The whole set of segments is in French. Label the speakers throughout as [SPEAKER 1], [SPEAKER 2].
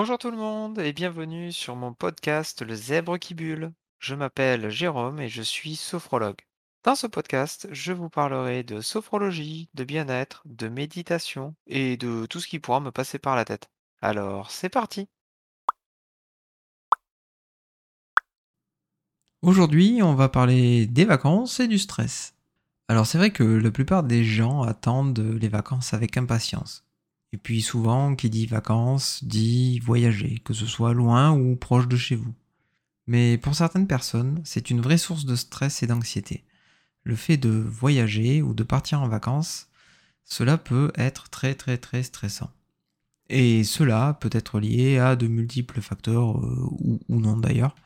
[SPEAKER 1] Bonjour tout le monde et bienvenue sur mon podcast Le Zèbre qui bulle. Je m'appelle Jérôme et je suis sophrologue. Dans ce podcast, je vous parlerai de sophrologie, de bien-être, de méditation et de tout ce qui pourra me passer par la tête. Alors, c'est parti
[SPEAKER 2] Aujourd'hui, on va parler des vacances et du stress. Alors c'est vrai que la plupart des gens attendent les vacances avec impatience. Et puis souvent, qui dit vacances dit voyager, que ce soit loin ou proche de chez vous. Mais pour certaines personnes, c'est une vraie source de stress et d'anxiété. Le fait de voyager ou de partir en vacances, cela peut être très très très stressant. Et cela peut être lié à de multiples facteurs, euh, ou, non d'ailleurs.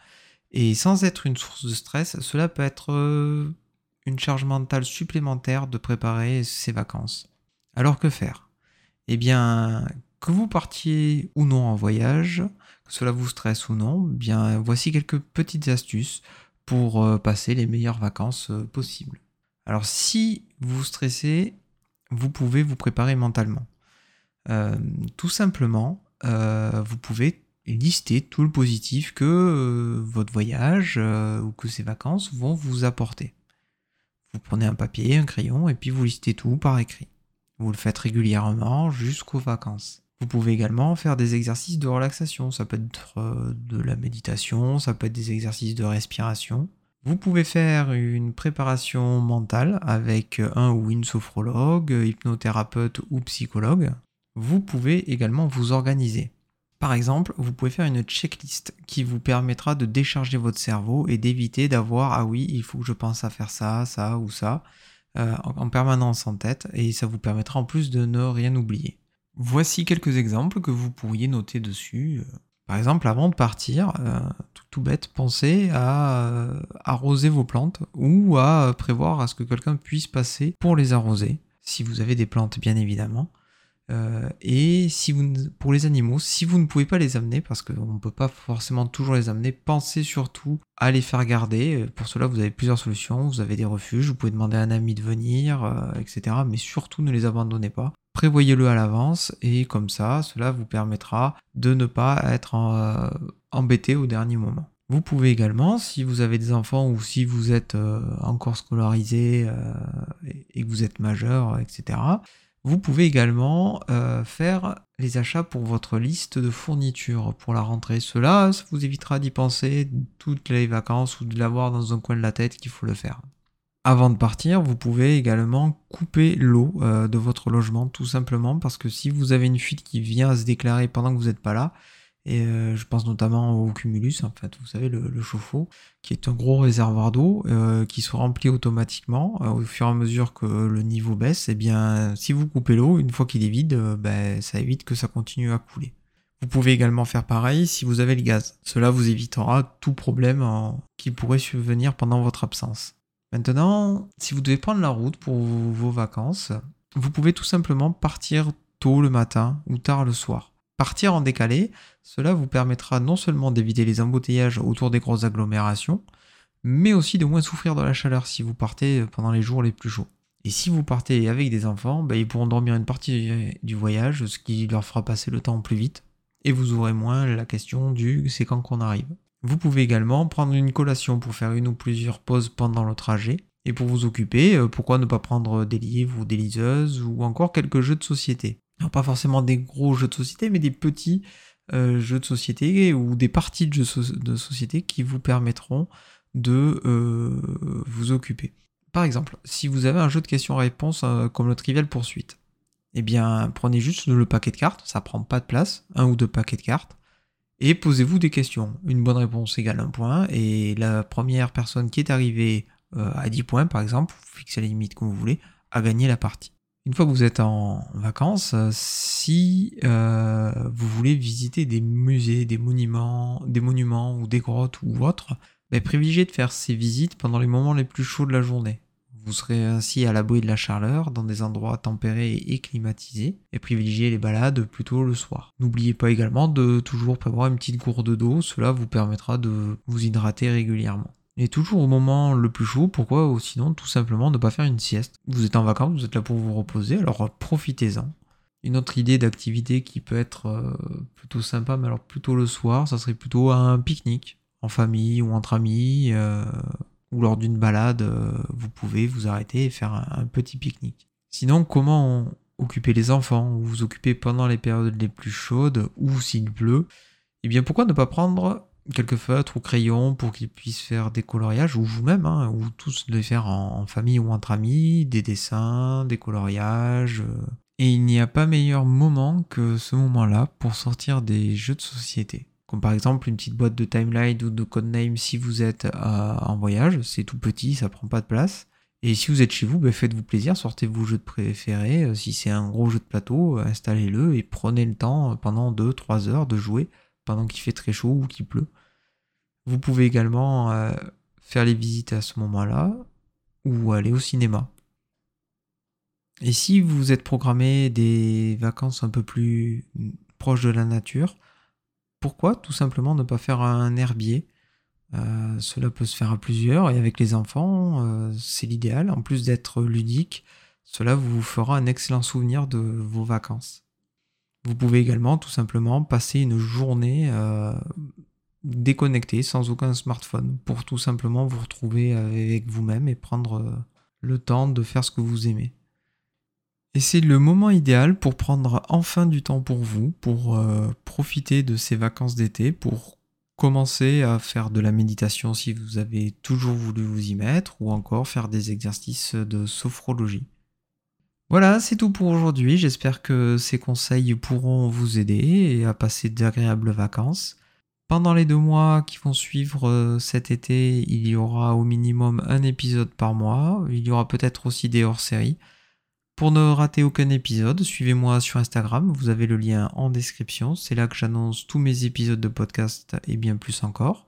[SPEAKER 2] Et sans être une source de stress, cela peut être euh, une charge mentale supplémentaire de préparer ses vacances. Alors que faire? Eh bien, que vous partiez ou non en voyage, que cela vous stresse ou non, eh bien voici quelques petites astuces pour euh, passer les meilleures vacances euh, possibles. Alors si vous stressez, vous pouvez vous préparer mentalement. tout simplement, vous pouvez lister tout le positif que euh, votre voyage euh, ou que ces vacances vont vous apporter. Vous prenez un papier, un crayon et puis vous listez tout par écrit. Vous le faites régulièrement jusqu'aux vacances. Vous pouvez également faire des exercices de relaxation. Ça peut être euh, de la méditation, ça peut être des exercices de respiration. Vous pouvez faire une préparation mentale avec un ou une sophrologue, hypnothérapeute ou psychologue. Vous pouvez également vous organiser. Par exemple, vous pouvez faire une checklist qui vous permettra de décharger votre cerveau et d'éviter d'avoir ah oui, il faut que je pense à faire ça, ça ou ça euh, en permanence en tête et ça vous permettra en plus de ne rien oublier. Voici quelques exemples que vous pourriez noter dessus. Par exemple, avant de partir, euh, tout, bête, pensez à euh, arroser vos plantes ou à prévoir à ce que quelqu'un puisse passer pour les arroser, si vous avez des plantes bien évidemment. Euh, et si vous, pour les animaux, si vous ne pouvez pas les amener, parce qu'on ne peut pas forcément toujours les amener, pensez surtout à les faire garder. Euh, pour cela, vous avez plusieurs solutions. Vous avez des refuges, vous pouvez demander à un ami de venir, euh, etc. Mais surtout, ne les abandonnez pas. Prévoyez-le à l'avance et comme ça, cela vous permettra de ne pas être embêté au dernier moment. Vous pouvez également, si vous avez des enfants ou si vous êtes encore scolarisé et que vous êtes majeur, etc., vous pouvez également euh, faire les achats pour votre liste de fournitures pour la rentrée. Cela, vous évitera d'y penser toutes les vacances ou de l'avoir dans un coin de la tête qu'il faut le faire. Avant de partir, vous pouvez également couper l'eau euh, de votre logement tout simplement parce que si vous avez une fuite qui vient à se déclarer pendant que vous n'êtes pas là, et euh, je pense notamment au cumulus, en fait, vous savez, le, chauffe-eau, qui est un gros réservoir d'eau euh, qui se remplit automatiquement euh, au fur et à mesure que le niveau baisse. Et eh bien, si vous coupez l'eau, une fois qu'il est vide, ben, ça évite que ça continue à couler. Vous pouvez également faire pareil si vous avez le gaz. Cela vous évitera tout problème qui pourrait survenir pendant votre absence. Maintenant, si vous devez prendre la route pour vos vacances, vous pouvez tout simplement partir tôt le matin ou tard le soir. Partir en décalé, cela vous permettra non seulement d'éviter les embouteillages autour des grosses agglomérations, mais aussi de moins souffrir de la chaleur si vous partez pendant les jours les plus chauds. Et si vous partez avec des enfants, bah, ils pourront dormir une partie du voyage, ce qui leur fera passer le temps plus vite, et vous aurez moins la question du c'est quand qu'on arrive. Vous pouvez également prendre une collation pour faire une ou plusieurs pauses pendant le trajet, et pour vous occuper, euh, pourquoi ne pas prendre des livres ou des liseuses, ou encore quelques jeux de société pas forcément des gros jeux de société, mais des petits euh, jeux de société ou des parties de jeux de société qui vous permettront de euh, vous occuper. Par exemple, si vous avez un jeu de questions-réponses euh, comme le Trivial Poursuite, eh bien, prenez juste le paquet de cartes, ça prend pas de place, un ou deux paquets de cartes, et posez-vous des questions. Une bonne réponse égale un point, et la première personne qui est arrivée à 10 points, par exemple, vous fixez la limite comme vous voulez, a gagné la partie. Une fois que vous êtes en vacances, euh, si euh, vous voulez visiter des musées, des monuments, des monuments ou des grottes ou autres, ben, privilégiez de faire ces visites pendant les moments les plus chauds de la journée. Vous serez ainsi à l'abri de la chaleur, dans des endroits tempérés et climatisés, et privilégiez les balades plutôt le soir. N'oubliez pas également de toujours prévoir une petite gourde d'eau, cela vous permettra de vous hydrater régulièrement. Et toujours au moment le plus chaud, pourquoi ou sinon tout simplement ne pas faire une sieste? Vous êtes en vacances, vous êtes là pour vous reposer, alors profitez-en. Une autre idée d'activité qui peut être euh, plutôt sympa, mais alors plutôt le soir, ça serait plutôt un pique-nique en famille ou entre amis, euh, ou lors d'une balade, euh, vous pouvez vous arrêter et faire un, petit pique-nique. Sinon, comment occuper les enfants ou vous occuper pendant les périodes les plus chaudes ou s'il pleut? Eh bien, pourquoi ne pas prendre quelques feutres ou crayons pour qu'ils puissent faire des coloriages, ou vous-même, hein, ou tous les faire en, famille ou entre amis, des dessins, des coloriages. Euh. Et il n'y a pas meilleur moment que ce moment-là pour sortir des jeux de société. Comme par exemple une petite boîte de timeline ou de codename si vous êtes euh, en voyage, c'est tout petit, ça prend pas de place. Et si vous êtes chez vous, ben faites-vous plaisir, sortez vos jeux préférés. Euh, si c'est un gros jeu de plateau, installez-le et prenez le temps pendant 2-3 heures de jouer pendant qu'il fait très chaud ou qu'il pleut. Vous pouvez également euh, faire les visites à ce moment-là ou aller au cinéma. Et si vous êtes programmé des vacances un peu plus proches de la nature, pourquoi tout simplement ne pas faire un herbier? Euh, Cela peut se faire à plusieurs et avec les enfants, euh, c'est l'idéal. En plus d'être ludique, cela vous fera un excellent souvenir de vos vacances. Vous pouvez également tout simplement passer une journée euh, déconnectée sans aucun smartphone pour tout simplement vous retrouver avec vous-même et prendre euh, le temps de faire ce que vous aimez. Et c'est le moment idéal pour prendre enfin du temps pour vous, pour euh, profiter de ces vacances d'été, pour commencer à faire de la méditation si vous avez toujours voulu vous y mettre, ou encore faire des exercices de sophrologie. Voilà, c'est tout pour aujourd'hui. J'espère que ces conseils pourront vous aider à passer d'agréables vacances. Pendant les deux mois qui vont suivre euh, cet été, il y aura au minimum un épisode par mois. Il y aura peut-être aussi des hors-séries. Pour ne rater aucun épisode, suivez-moi sur Instagram, vous avez le lien en description. C'est là que j'annonce tous mes épisodes de podcast et bien plus encore.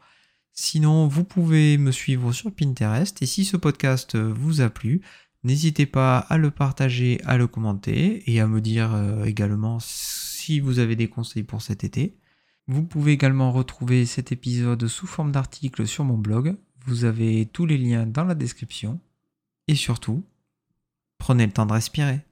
[SPEAKER 2] Sinon, vous pouvez me suivre sur Pinterest et si ce podcast vous a plu, N'hésitez pas à le partager, à le commenter et à me dire euh, également si vous avez des conseils pour cet été. Vous pouvez également retrouver cet épisode sous forme d'article sur mon blog. Vous avez tous les liens dans la description. Et surtout, prenez le temps de respirer.